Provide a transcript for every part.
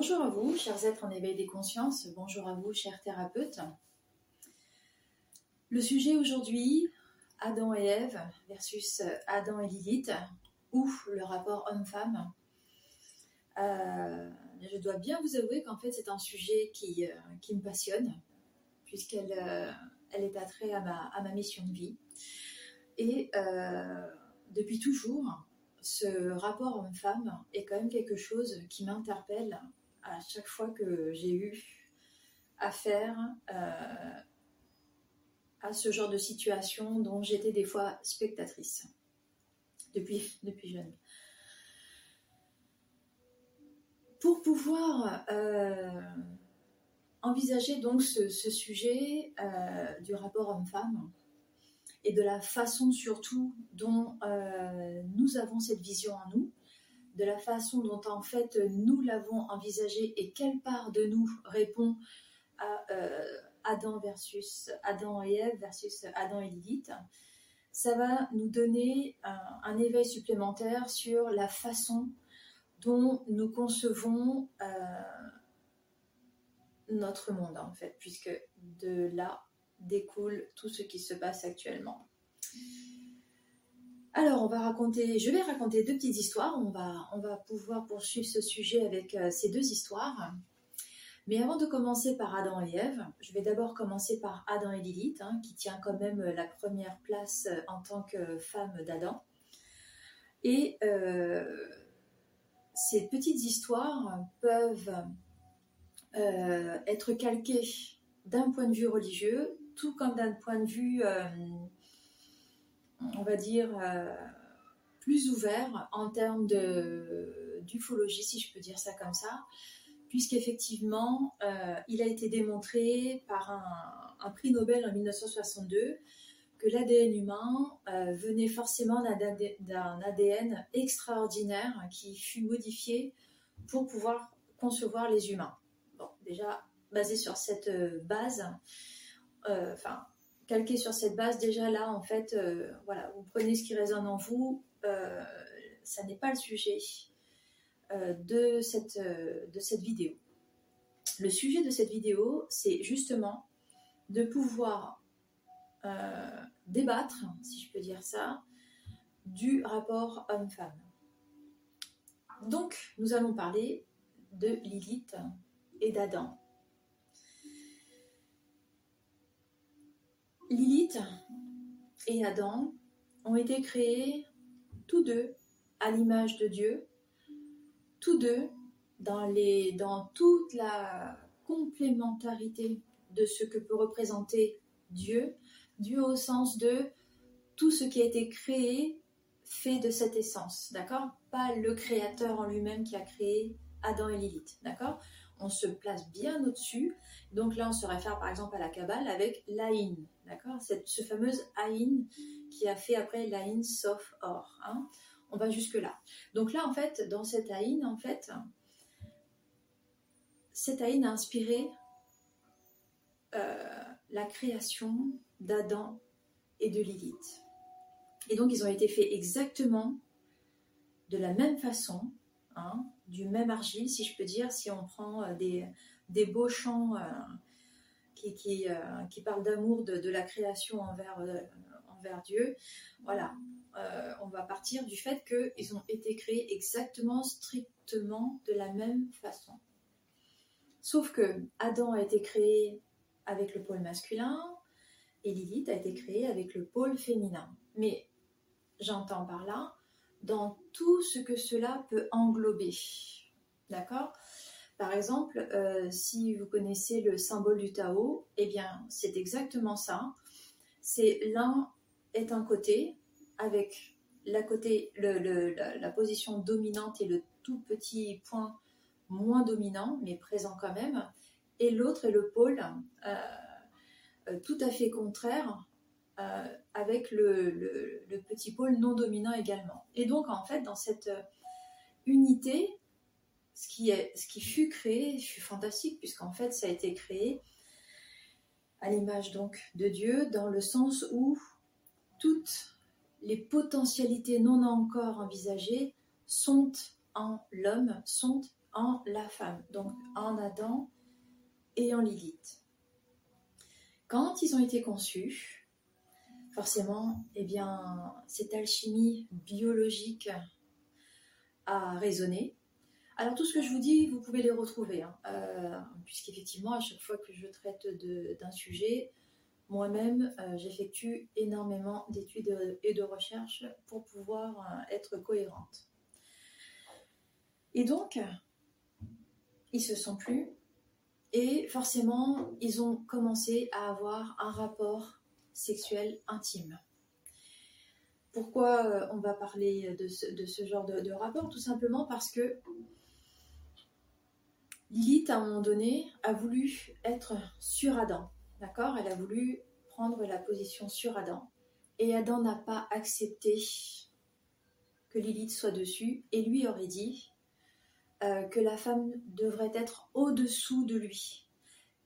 Bonjour à vous, chers êtres en éveil des consciences. Bonjour à vous, chers thérapeutes. Le sujet aujourd'hui, Adam et Ève versus Adam et Lilith, ou le rapport homme-femme. Euh, je dois bien vous avouer qu'en fait, c'est un sujet qui, euh, me passionne, puisqu'elle euh, elle est attrait à ma mission de vie. Et depuis toujours, ce rapport homme-femme est quand même quelque chose qui m'interpelle à chaque fois que j'ai eu affaire euh, à ce genre de situation dont j'étais des fois spectatrice depuis, depuis jeune. Pour pouvoir euh, envisager donc ce, sujet euh, du rapport homme-femme et de la façon surtout dont nous avons cette vision en nous, de la façon dont en fait nous l'avons envisagé et quelle part de nous répond à euh, Adam versus Adam et Ève versus Adam et Lilith, ça va nous donner un, éveil supplémentaire sur la façon dont nous concevons euh, notre monde en fait, puisque de là découle tout ce qui se passe actuellement. Alors, on va raconter, je vais raconter deux petites histoires. On va, pouvoir poursuivre ce sujet avec euh, ces deux histoires. Mais avant de commencer par Adam et Ève, je vais d'abord commencer par Adam et Lilith, hein, qui tient quand même la première place euh, en tant que femme d'Adam. Et euh, ces petites histoires peuvent être calquées d'un point de vue religieux, tout comme d'un point de vue on va dire, euh, plus ouvert en termes d'ufologie, si je peux dire ça comme ça, puisqu'effectivement, euh, il a été démontré par un, prix Nobel en 1962 que l'ADN humain euh, venait forcément d'un ADN extraordinaire qui fut modifié pour pouvoir concevoir les humains. Bon, déjà, basé sur cette base, enfin, calqué sur cette base, déjà là, en fait, euh, voilà, vous prenez ce qui résonne en vous. Euh, ça n'est pas le sujet euh, de, cette, de cette vidéo. Le sujet de cette vidéo, c'est justement de pouvoir débattre, si je peux dire ça, du rapport homme-femme. Donc, nous allons parler de Lilith et d'Adam. Lilith et Adam ont été créés tous deux à l'image de Dieu, tous deux dans, toute la complémentarité de ce que peut représenter Dieu, Dieu au sens de tout ce qui a été créé fait de cette essence, d'accord? Pas le créateur en lui-même qui a créé Adam et Lilith, d'accord? On se place bien au-dessus. Donc là, on se réfère par exemple à la Kabbale avec l'Aïn, D'accord? Ce fameuse Aïn qui a fait après l'Aïn sauf or. Hein On va jusque-là. Donc là, en fait, dans cette Aïn, en fait, cette Aïn a inspiré euh, la création d'Adam et de Lilith. Et donc, ils ont été faits exactement de la même façon, hein, du même argile, si je peux dire, si on prend euh, des, des beaux champs. Euh, qui, euh, qui, parle d'amour de, la création envers, envers Dieu. Voilà, on va partir du fait qu'ils ont été créés exactement, strictement de la même façon. Sauf que Adam a été créé avec le pôle masculin et Lilith a été créée avec le pôle féminin. Mais j'entends par là dans tout ce que cela peut englober. D'accord? Par exemple, euh, si vous connaissez le symbole du Tao, eh bien, c'est exactement ça. C'est l'un est un côté avec la, côté, la, position dominante et le tout petit point moins dominant, mais présent quand même, et l'autre est le pôle euh, euh, tout à fait contraire, avec le, petit pôle non dominant également. Et donc, en fait, dans cette unité, ce qui, est, ce qui fut créé fut fantastique, puisqu'en fait, ça a été créé à l'image donc de Dieu, dans le sens où toutes les potentialités non encore envisagées sont en l'homme, sont en la femme, donc en Adam et en Lilith. Quand ils ont été conçus, forcément, eh bien, cette alchimie biologique a résonné. Alors tout ce que je vous dis, vous pouvez les retrouver, hein. euh, puisqu'effectivement, à chaque fois que je traite d'un sujet, moi-même, euh, j'effectue énormément d'études et de recherches pour pouvoir euh, être cohérente. Et donc, ils se sont plus et forcément, ils ont commencé à avoir un rapport sexuel intime. Pourquoi euh, on va parler de ce, genre de, rapport? Tout simplement parce que Lilith, à un moment donné, a voulu être sur Adam. D'accord? Elle a voulu prendre la position sur Adam. Et Adam n'a pas accepté que Lilith soit dessus et lui aurait dit euh, que la femme devrait être au-dessous de lui,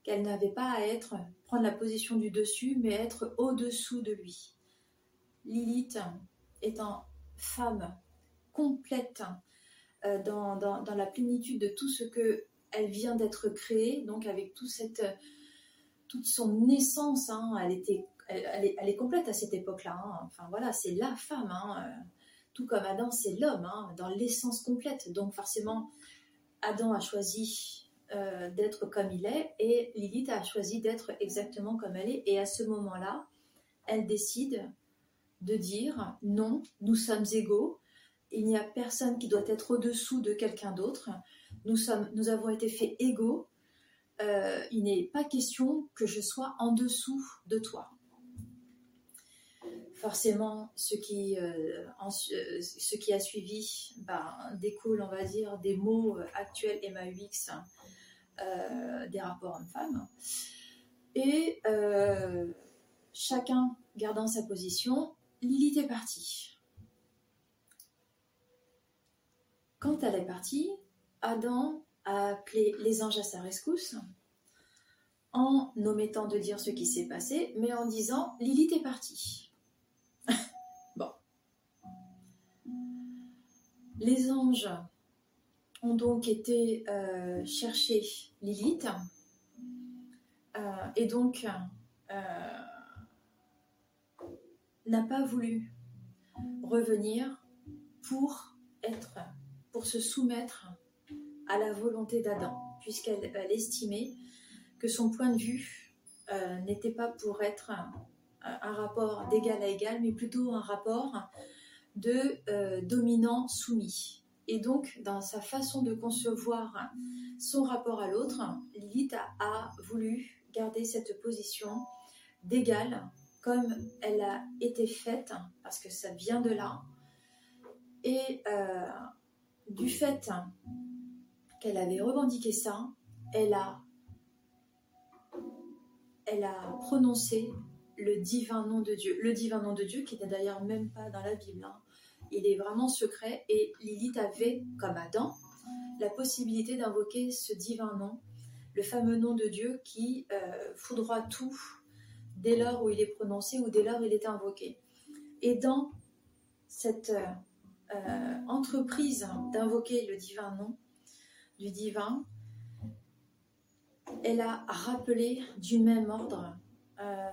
qu'elle n'avait pas à être prendre la position du dessus, mais être au-dessous de lui. Lilith étant femme complète euh, dans, dans, la plénitude de tout ce que elle vient d'être créée, donc avec tout cette, toute son essence, hein, elle, était, elle, est, elle, est, complète à cette époque-là. Hein. enfin voilà, c'est la femme. Hein, euh, tout comme Adam, c'est l'homme, dans l'essence complète. Donc forcément, Adam a choisi euh, d'être comme il est. Et Lilith a choisi d'être exactement comme elle est. Et à ce moment-là, elle décide de dire non, nous sommes égaux, il n'y a personne qui doit être au-dessous de quelqu'un d'autre, nous, sommes, nous avons été faits égaux, euh, il n'est pas question que je sois en dessous de toi. Forcément, ce qui, euh, ce qui a suivi ben, découle, on va dire, des mots actuels MAUX des rapports hommes-femmes. Et chacun gardant sa position, Lilith est partie. Quand elle est partie, Adam a appelé les anges à sa rescousse en omettant de dire ce qui s'est passé, mais en disant Lilith est partie. Les anges ont donc été euh, chercher Lilith euh, et donc euh, n'a pas voulu revenir pour être, pour se soumettre à la volonté d'Adam, puisqu'elle estimait que son point de vue n'était pas pour être un rapport d'égal à égal, mais plutôt un rapport de euh, dominant soumis. Et donc, dans sa façon de concevoir son rapport à l'autre, Lilith a, voulu garder cette position d'égal, comme elle a été faite, parce que ça vient de là. Et euh, du fait qu'elle avait revendiqué ça, elle a, elle a prononcé le divin nom de Dieu. Le divin nom de Dieu qui n'est d'ailleurs même pas dans la Bible. Hein. Il est vraiment secret et Lilith avait, comme Adam, la possibilité d'invoquer ce divin nom, le fameux nom de Dieu qui euh, foudroie tout dès lors où il est prononcé ou dès lors où il est invoqué. Et dans cette euh, euh, entreprise d'invoquer le divin nom du divin, elle a rappelé du même ordre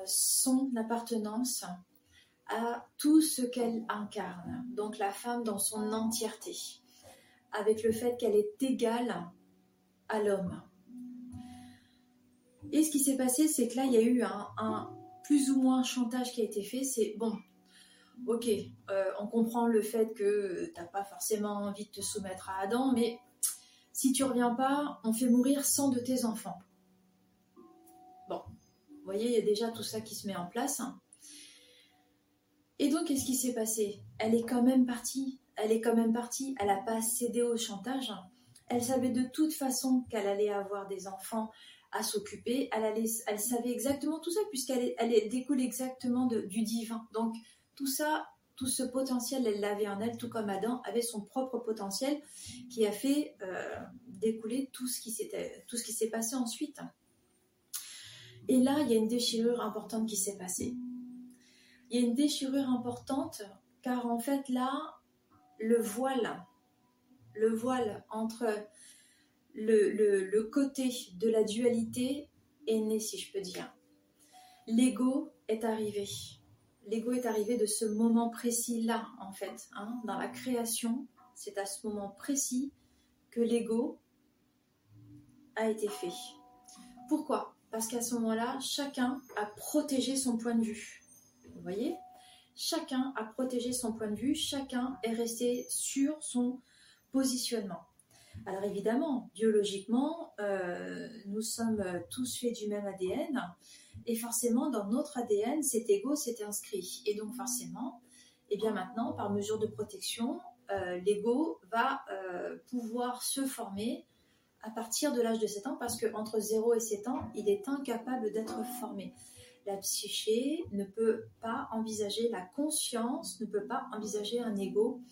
son appartenance à tout ce qu'elle incarne, donc la femme dans son entièreté, avec le fait qu'elle est égale à l'homme. Et ce qui s'est passé, c'est que là, il y a eu un, plus ou moins chantage qui a été fait. C'est bon, ok, euh, on comprend le fait que tu n'as pas forcément envie de te soumettre à Adam, mais si tu reviens pas, on fait mourir 100 de tes enfants voyez, il y a déjà tout ça qui se met en place. Et donc, qu'est-ce qui s'est passé? Elle est quand même partie. Elle est quand même partie. Elle n'a pas cédé au chantage. Elle savait de toute façon qu'elle allait avoir des enfants à s'occuper. Elle, savait exactement tout ça puisqu'elle elle découle exactement du divin. Donc, tout ça, tout ce potentiel, elle l'avait en elle, tout comme Adam avait son propre potentiel qui a fait euh, découler tout ce qui s'est passé ensuite. Et là, il y a une déchirure importante qui s'est passée. Il y a une déchirure importante car en fait là, le voile, le voile entre le, côté de la dualité est né, si je peux dire. L'ego est arrivé. L'ego est arrivé de ce moment précis-là, en fait. Hein. dans la création, c'est à ce moment précis que l'ego a été fait. Pourquoi? Parce qu'à ce moment-là, chacun a protégé son point de vue. Vous voyez? Chacun a protégé son point de vue, chacun est resté sur son positionnement. Alors évidemment, biologiquement, euh, nous sommes tous faits du même ADN et forcément dans notre ADN, cet ego s'est inscrit. Et donc forcément, et eh bien maintenant, par mesure de protection, euh, l'ego va euh, pouvoir se former à partir de l'âge de 7 ans parce qu'entre 0 et 7 ans, il est incapable d'être formé. La psyché ne peut pas envisager, la conscience ne peut pas envisager un ego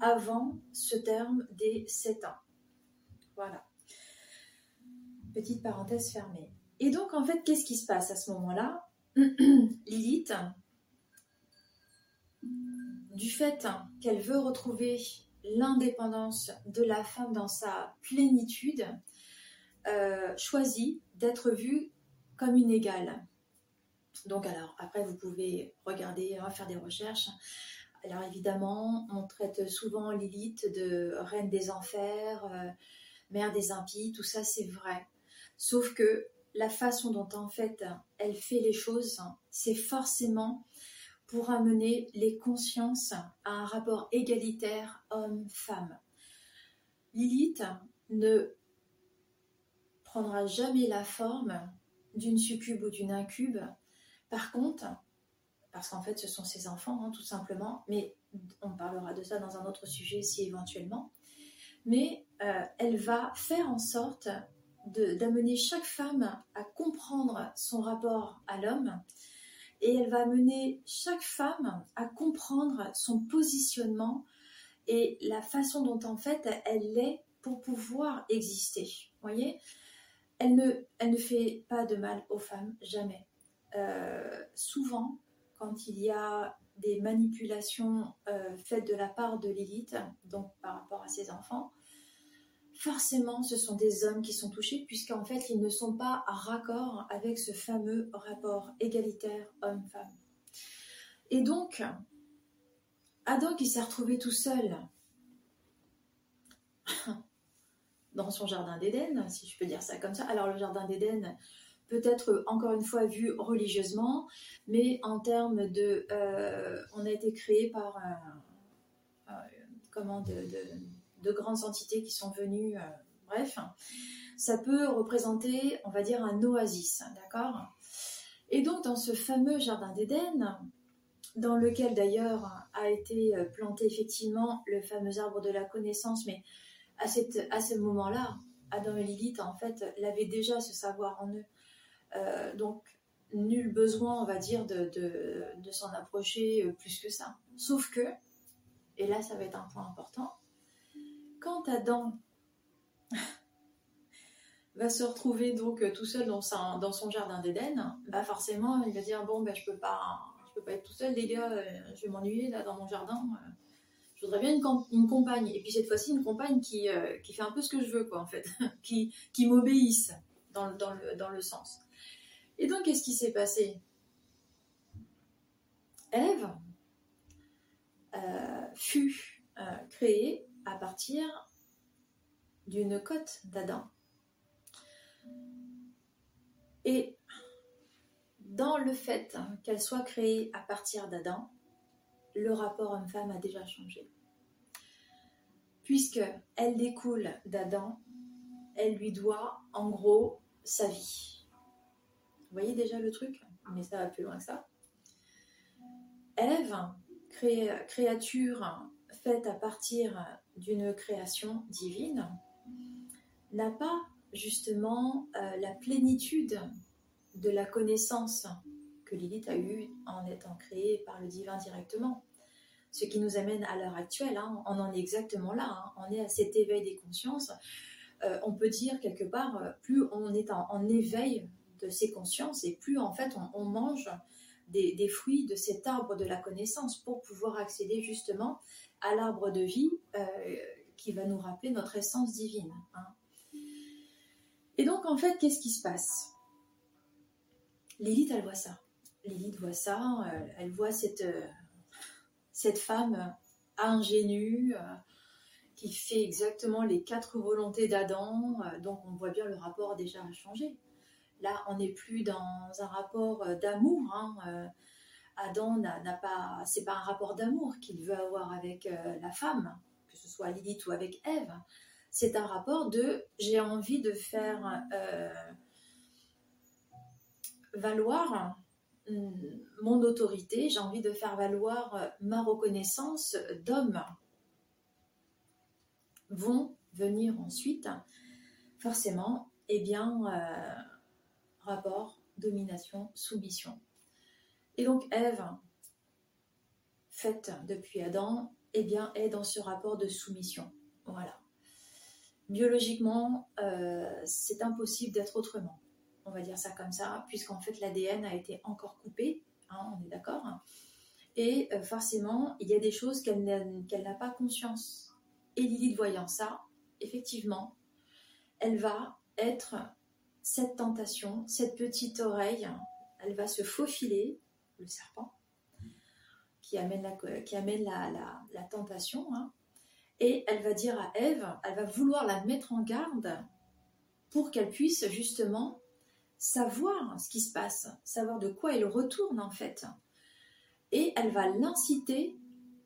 avant ce terme des 7 ans. Voilà. Petite parenthèse fermée. Et donc, en fait, qu'est-ce qui se passe à ce moment-là? Lilith, du fait qu'elle veut retrouver l'indépendance de la femme dans sa plénitude, euh, choisit d'être vue comme une égale. Donc alors, après, vous pouvez regarder, faire des recherches. Alors évidemment, on traite souvent Lilith de reine des enfers, euh, mère des impies, tout ça c'est vrai. Sauf que la façon dont en fait elle fait les choses, c'est forcément pour amener les consciences à un rapport égalitaire homme-femme. Lilith ne prendra jamais la forme d'une succube ou d'une incube. Par contre, parce qu'en fait ce sont ses enfants hein, tout simplement, mais on parlera de ça dans un autre sujet si éventuellement, mais euh, elle va faire en sorte d'amener chaque femme à comprendre son rapport à l'homme et elle va amener chaque femme à comprendre son positionnement et la façon dont en fait elle est pour pouvoir exister. Voyez, elle ne, elle ne fait pas de mal aux femmes, jamais. Euh, souvent, quand il y a des manipulations euh, faites de la part de l'élite, donc par rapport à ses enfants, forcément ce sont des hommes qui sont touchés puisqu'en fait ils ne sont pas à raccord avec ce fameux rapport égalitaire homme-femme. Et donc, Adam qui s'est retrouvé tout seul dans son jardin d'Éden, si je peux dire ça comme ça. Alors le jardin d'Éden peut être encore une fois vu religieusement, mais en termes de... Euh, on a été créé par... un comment de de grandes entités qui sont venues, euh, bref, ça peut représenter, on va dire, un oasis, d'accord? Et donc, dans ce fameux jardin d'Éden, dans lequel d'ailleurs a été euh, planté effectivement le fameux arbre de la connaissance, mais à, cette, à ce moment-là, Adam et Lilith, en fait, l'avaient déjà ce savoir en eux. Euh, donc, nul besoin, on va dire, de, s'en approcher plus que ça. Sauf que, et là, ça va être un point important, quand Adam va se retrouver donc euh, tout seul dans, son jardin d'Éden, bah forcément il va dire bon ben je peux pas peux pas être tout seul les gars, euh, je vais m'ennuyer là dans mon jardin. Euh. je voudrais bien une, compagne et puis cette fois-ci une compagne qui, fait un peu ce que je veux quoi en fait, qui, m'obéisse dans le sens. Et donc qu'est-ce qui s'est passé? Ève fut créée à partir d'une côte d'Adam. Et dans le fait qu'elle soit créée à partir d'Adam, le rapport homme-femme a déjà changé. Puisque elle découle d'Adam, elle lui doit en gros sa vie. Vous voyez déjà le truc Mais ça va plus loin que ça. Ève, créature faite à partir d'une création divine n'a pas justement euh, la plénitude de la connaissance que Lilith a eue en étant créée par le divin directement. Ce qui nous amène à l'heure actuelle, hein, on en est exactement là, hein. on est à cet éveil des consciences. Euh, on peut dire quelque part, euh, plus on est en, éveil de ces consciences et plus en fait on, mange des, fruits de cet arbre de la connaissance pour pouvoir accéder justement à l'arbre de vie euh, qui va nous rappeler notre essence divine. Hein. Et donc, en fait, qu'est-ce qui se passe? Lilith, elle voit ça. Lilith voit ça, euh, elle voit cette, euh, cette femme ingénue qui fait exactement les quatre volontés d'Adam. donc, on voit bien le rapport déjà changé. Là, on n'est plus dans un rapport d'amour. Hein, Adam n'a pas, c'est pas un rapport d'amour qu'il veut avoir avec la femme, que ce soit Lilith ou avec Ève c'est un rapport de j'ai envie de faire euh, valoir mm, mon autorité, j'ai envie de faire valoir ma reconnaissance d'homme. Vont venir ensuite, forcément, eh bien, euh, rapport, domination, soumission. Et donc Ève, faite depuis Adam, eh bien, est dans ce rapport de soumission. Voilà biologiquement, euh, c'est impossible d'être autrement. On va dire ça comme ça, puisqu'en fait l'ADN a été encore coupé, hein, on est d'accord. Et euh, forcément, il y a des choses qu'elle n'a pas conscience. Et Lilith, voyant ça, effectivement, elle va être cette tentation, cette petite oreille, elle va se faufiler, le serpent, qui amène la, qui amène la, la, tentation, hein, et elle va dire à Ève, elle va vouloir la mettre en garde pour qu'elle puisse justement savoir ce qui se passe, savoir de quoi elle retourne en fait. Et elle va l'inciter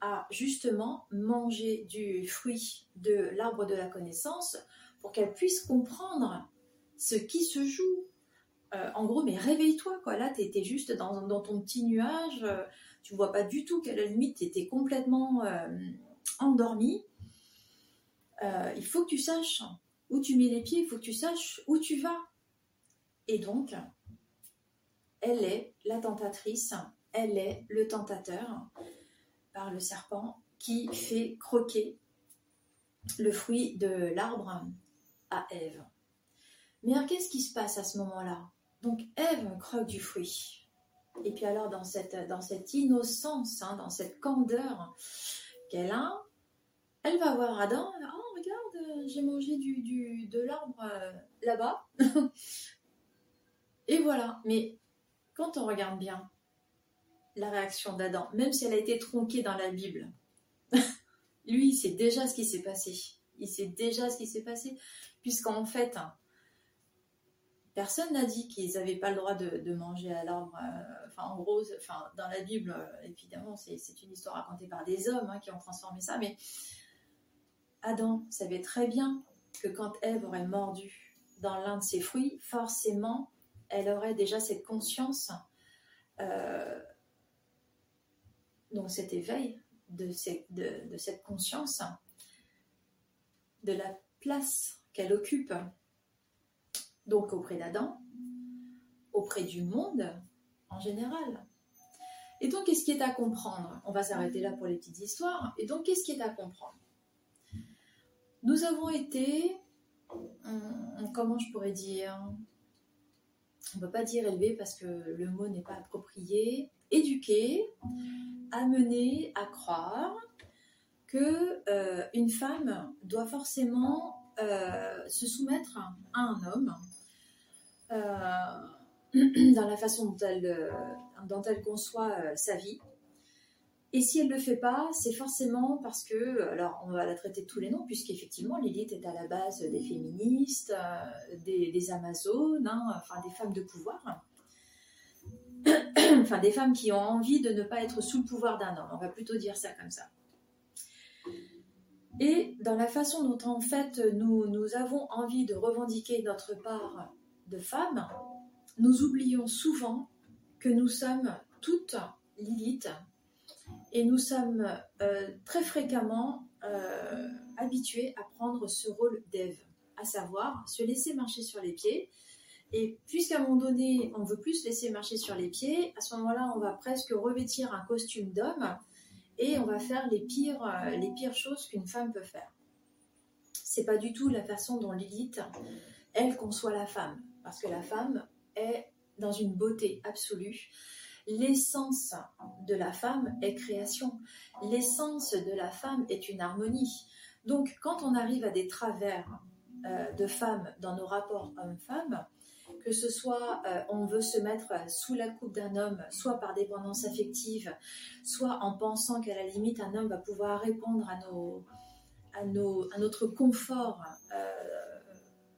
à justement manger du fruit de l'arbre de la connaissance pour qu'elle puisse comprendre ce qui se joue. Euh, en gros, mais réveille-toi, quoi. Là, tu étais juste dans, ton petit nuage, tu euh, tu vois pas du tout qu'à la limite, tu étais complètement euh, endormi. Euh, il faut que tu saches où tu mets les pieds, il faut que tu saches où tu vas. Et donc, elle est la tentatrice, elle est le tentateur par le serpent qui fait croquer le fruit de l'arbre à Ève. Mais qu'est-ce qui se passe à ce moment-là? Donc Ève croque du fruit. Et puis alors dans cette, innocence, hein, dans cette candeur qu'elle a, elle va voir Adam, oh regarde, j'ai mangé de l'arbre euh, là-bas. Et voilà. Mais quand on regarde bien la réaction d'Adam, même si elle a été tronquée dans la Bible, lui, il sait déjà ce qui s'est passé. Il sait déjà ce qui s'est passé. Puisqu'en fait, personne n'a dit qu'ils n'avaient pas le droit de, manger à l'arbre. Euh, en gros, dans la Bible, évidemment, c'est une histoire racontée par des hommes hein, qui ont transformé ça. Mais Adam savait très bien que quand Ève aurait mordu dans l'un de ses fruits, forcément, elle aurait déjà cette conscience, euh, donc cet éveil de, cette conscience, de la place qu'elle occupe, donc auprès d'Adam, auprès du monde en général. Et donc, qu'est-ce qui est à comprendre? On va s'arrêter là pour les petites histoires. Et donc, qu'est-ce qui est à comprendre? Nous avons été, comment je pourrais dire, on ne peut pas dire élevé parce que le mot n'est pas approprié, éduqués, amenés à croire que euh, une femme doit forcément euh, se soumettre à un homme euh, dans la façon dont elle, dont elle conçoit sa vie. Et si elle ne le fait pas, c'est forcément parce que, alors on va la traiter de tous les noms, puisqu'effectivement Lilith est à la base des féministes, euh, des, Amazones, hein, enfin des femmes de pouvoir, enfin des femmes qui ont envie de ne pas être sous le pouvoir d'un homme, on va plutôt dire ça comme ça. Et dans la façon dont en fait nous, nous avons envie de revendiquer notre part de femme, nous oublions souvent que nous sommes toutes Lilith et nous sommes euh, très fréquemment euh, habitués à prendre ce rôle d'Ève, à savoir se laisser marcher sur les pieds. Et puisqu'à un moment donné, on veut plus se laisser marcher sur les pieds, à ce moment-là, on va presque revêtir un costume d'homme et on va faire les pires, euh, les pires choses qu'une femme peut faire. C'est pas du tout la façon dont Lilith, elle, conçoit la femme. Parce que la femme est dans une beauté absolue. L'essence de la femme est création. L'essence de la femme est une harmonie. Donc, quand on arrive à des travers euh, de femmes dans nos rapports hommes-femmes, que ce soit euh, on veut se mettre sous la coupe d'un homme, soit par dépendance affective, soit en pensant qu'à la limite un homme va pouvoir répondre à, notre confort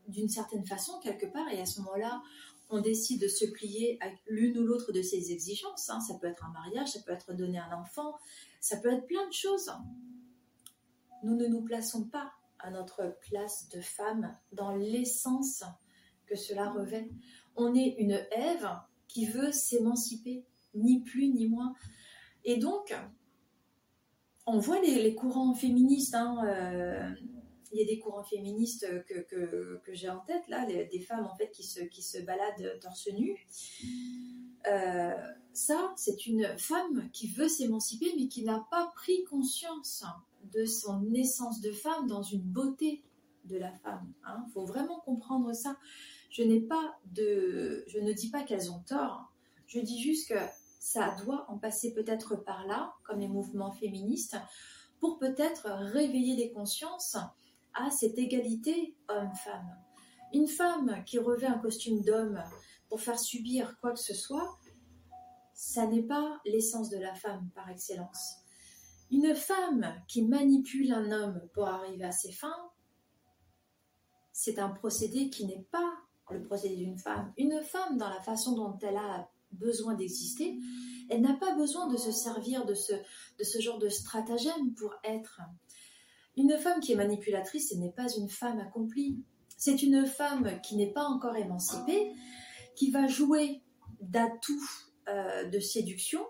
d'une certaine façon quelque part, et à ce moment-là, on décide de se plier à l'une ou l'autre de ces exigences. Hein. Ça peut être un mariage, ça peut être donner un enfant, ça peut être plein de choses. Nous ne nous plaçons pas à notre place de femme dans l'essence que cela revêt. On est une Ève qui veut s'émanciper, ni plus ni moins. Et donc, on voit les, courants féministes. Hein, euh, il y a des courants féministes que, que, j'ai en tête, là, des femmes en fait qui se, qui se baladent torse nu. Euh, ça, c'est une femme qui veut s'émanciper, mais qui n'a pas pris conscience de son naissance de femme dans une beauté de la femme. Il hein. faut vraiment comprendre ça. Je n'ai pas de, je ne dis pas qu'elles ont tort. Je dis juste que ça doit en passer peut-être par là, comme les mouvements féministes, pour peut-être réveiller des consciences à cette égalité homme-femme. Une femme qui revêt un costume d'homme pour faire subir quoi que ce soit, ça n'est pas l'essence de la femme par excellence. Une femme qui manipule un homme pour arriver à ses fins, c'est un procédé qui n'est pas le procédé d'une femme. Une femme, dans la façon dont elle a besoin d'exister, elle n'a pas besoin de se servir de ce, de ce genre de stratagème pour être. Une femme qui est manipulatrice, ce n'est pas une femme accomplie. C'est une femme qui n'est pas encore émancipée, qui va jouer d'atouts euh, de séduction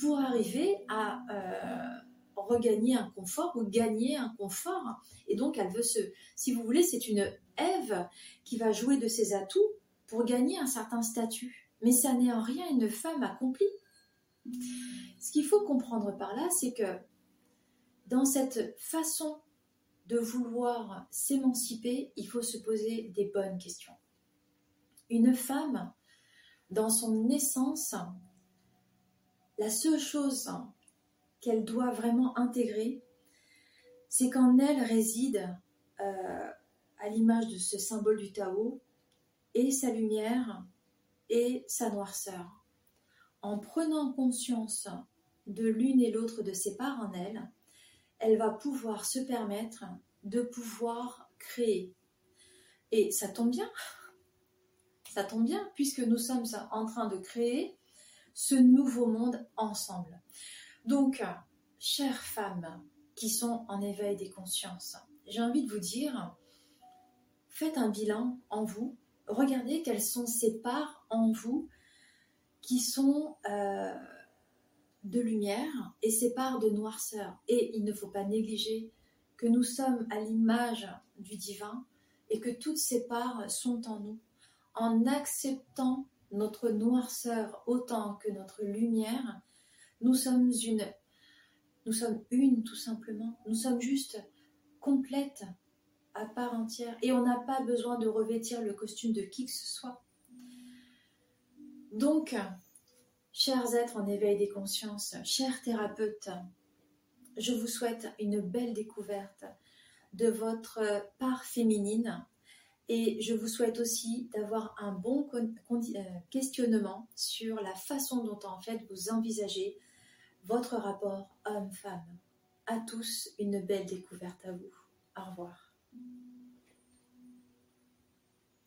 pour arriver à euh, regagner un confort ou gagner un confort. Et donc, elle veut se. Si vous voulez, c'est une Ève qui va jouer de ses atouts pour gagner un certain statut. Mais ça n'est en rien une femme accomplie. Ce qu'il faut comprendre par là, c'est que dans cette façon de vouloir s'émanciper, il faut se poser des bonnes questions. Une femme, dans son essence, la seule chose qu'elle doit vraiment intégrer, c'est qu'en elle réside, euh, à l'image de ce symbole du Tao, et sa lumière et sa noirceur. En prenant conscience de l'une et l'autre de ses parts en elle, elle va pouvoir se permettre de pouvoir créer. Et ça tombe bien, ça tombe bien, puisque nous sommes en train de créer ce nouveau monde ensemble. Donc, chères femmes qui sont en éveil des consciences, j'ai envie de vous dire, faites un bilan en vous, regardez quelles sont ces parts en vous qui sont... Euh, de lumière et ses parts de noirceur. Et il ne faut pas négliger que nous sommes à l'image du divin et que toutes ces parts sont en nous. En acceptant notre noirceur autant que notre lumière, nous sommes une. Nous sommes une tout simplement. Nous sommes juste complètes à part entière et on n'a pas besoin de revêtir le costume de qui que ce soit. Donc, Chers êtres en éveil des consciences, chers thérapeutes, je vous souhaite une belle découverte de votre part féminine et je vous souhaite aussi d'avoir un bon euh, questionnement sur la façon dont en fait vous envisagez votre rapport homme-femme. À tous, une belle découverte à vous. Au revoir.